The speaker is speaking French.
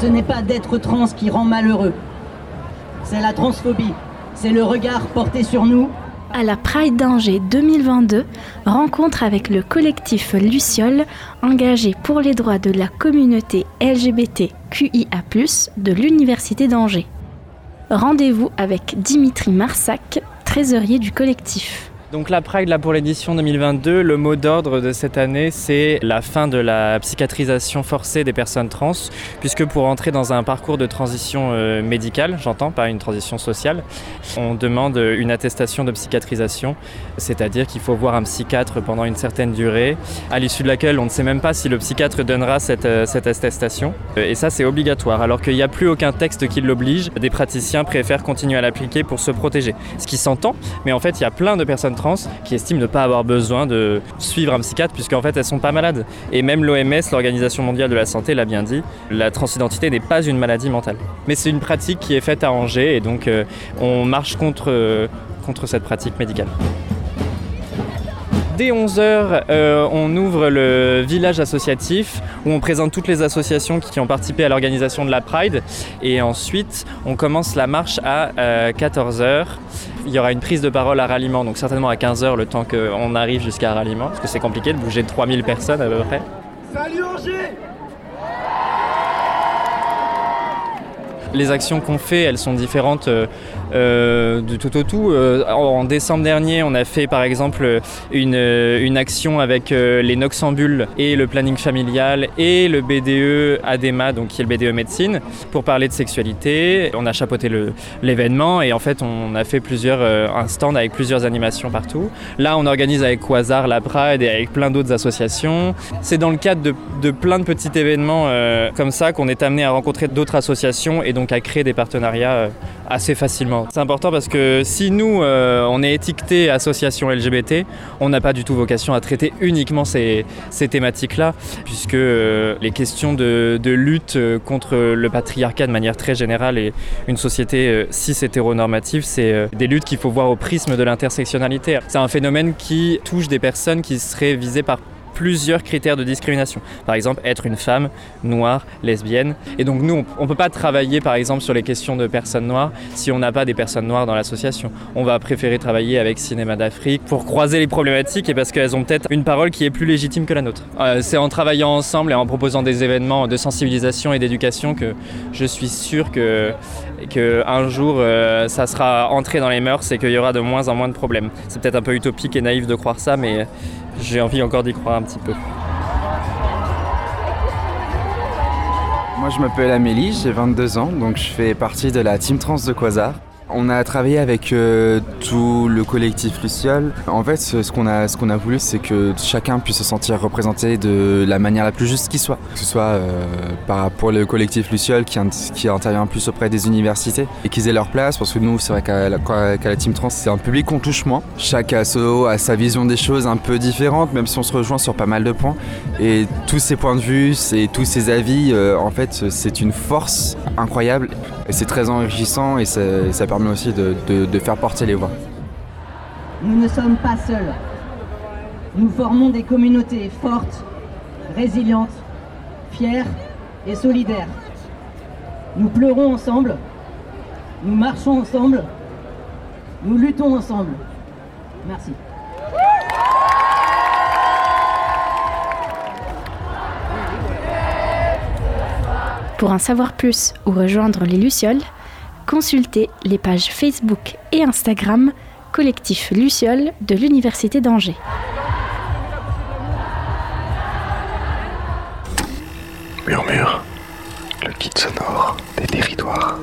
ce n'est pas d'être trans qui rend malheureux. C'est la transphobie. C'est le regard porté sur nous. À la Pride d'Angers 2022, rencontre avec le collectif Luciole, engagé pour les droits de la communauté LGBTQIA, de l'Université d'Angers. Rendez-vous avec Dimitri Marsac, trésorier du collectif. Donc la Pride là pour l'édition 2022, le mot d'ordre de cette année c'est la fin de la psychiatrisation forcée des personnes trans, puisque pour entrer dans un parcours de transition euh, médicale, j'entends pas une transition sociale, on demande une attestation de psychiatrisation, c'est-à-dire qu'il faut voir un psychiatre pendant une certaine durée, à l'issue de laquelle on ne sait même pas si le psychiatre donnera cette, euh, cette attestation, et ça c'est obligatoire, alors qu'il n'y a plus aucun texte qui l'oblige, des praticiens préfèrent continuer à l'appliquer pour se protéger, ce qui s'entend, mais en fait il y a plein de personnes trans qui estiment ne pas avoir besoin de suivre un psychiatre puisqu'en fait elles sont pas malades. Et même l'OMS, l'Organisation mondiale de la santé, l'a bien dit, la transidentité n'est pas une maladie mentale. Mais c'est une pratique qui est faite à Angers et donc euh, on marche contre, euh, contre cette pratique médicale. Dès 11h, euh, on ouvre le village associatif où on présente toutes les associations qui ont participé à l'organisation de la Pride. Et ensuite, on commence la marche à 14h il y aura une prise de parole à ralliement, donc certainement à 15h le temps qu'on arrive jusqu'à ralliement, parce que c'est compliqué de bouger 3000 personnes à peu près. Salut Angers les actions qu'on fait, elles sont différentes euh, euh, du tout au tout. Euh, en décembre dernier, on a fait par exemple une, action avec les Noxambules et le planning familial et le BDE ADEMA, donc qui est le BDE médecine, pour parler de sexualité. On a chapeauté l'événement et en fait, on a fait plusieurs, un stand avec plusieurs animations partout. Là, on organise avec Quasar la Pride et avec plein d'autres associations. C'est dans le cadre de, de, plein de petits événements comme ça qu'on est amené à rencontrer d'autres associations donc à créer des partenariats assez facilement. C'est important parce que si nous, euh, on est étiqueté association LGBT, on n'a pas du tout vocation à traiter uniquement ces, thématiques-là, puisque euh, les questions de, lutte euh, contre le patriarcat de manière très générale et une société cis hétéronormative, c'est des luttes qu'il faut voir au prisme de l'intersectionnalité. C'est un phénomène qui touche des personnes qui seraient visées par plusieurs critères de discrimination. Par exemple, être une femme noire, lesbienne. Et donc nous, on ne peut pas travailler par exemple sur les questions de personnes noires si on n'a pas des personnes noires dans l'association. On va préférer travailler avec Cinéma d'Afrique pour croiser les problématiques et parce qu'elles ont peut-être une parole qui est plus légitime que la nôtre. Euh, c'est en travaillant ensemble et en proposant des événements de sensibilisation et d'éducation que je suis sûr que, que un jour euh, ça sera entré dans les mœurs et qu'il y aura de moins en moins de problèmes. C'est peut-être un peu utopique et naïf de croire ça, mais j'ai envie encore d'y croire un petit peu. Moi je m'appelle Amélie, j'ai 22 ans, donc je fais partie de la team trans de Quasar. On a travaillé avec euh, tout le collectif Luciole. En fait, ce qu'on a, ce a voulu, c'est que chacun puisse se sentir représenté de la manière la plus juste qui soit. Que ce soit euh, pour le collectif Luciole qui, intervient plus auprès des universités et qu'ils aient leur place, parce que nous, c'est vrai qu'à la, Team Trans, c'est un public qu'on touche moins. Chaque asso a sa vision des choses un peu différente, même si on se rejoint sur pas mal de points. Et tous ces points de vue tous ces avis, euh, en fait, c'est une force incroyable. Et c'est très enrichissant et ça, ça permet permet aussi de, de, de faire porter les voix. Nous ne sommes pas seuls. Nous formons des communautés fortes, résilientes, fières et solidaires. Nous pleurons ensemble, nous marchons ensemble, nous luttons ensemble. Merci. Pour en savoir plus ou rejoindre les Lucioles, consultez les pages Facebook et Instagram Collectif Luciole de l'Université d'Angers. Murmure, le kit sonore des territoires.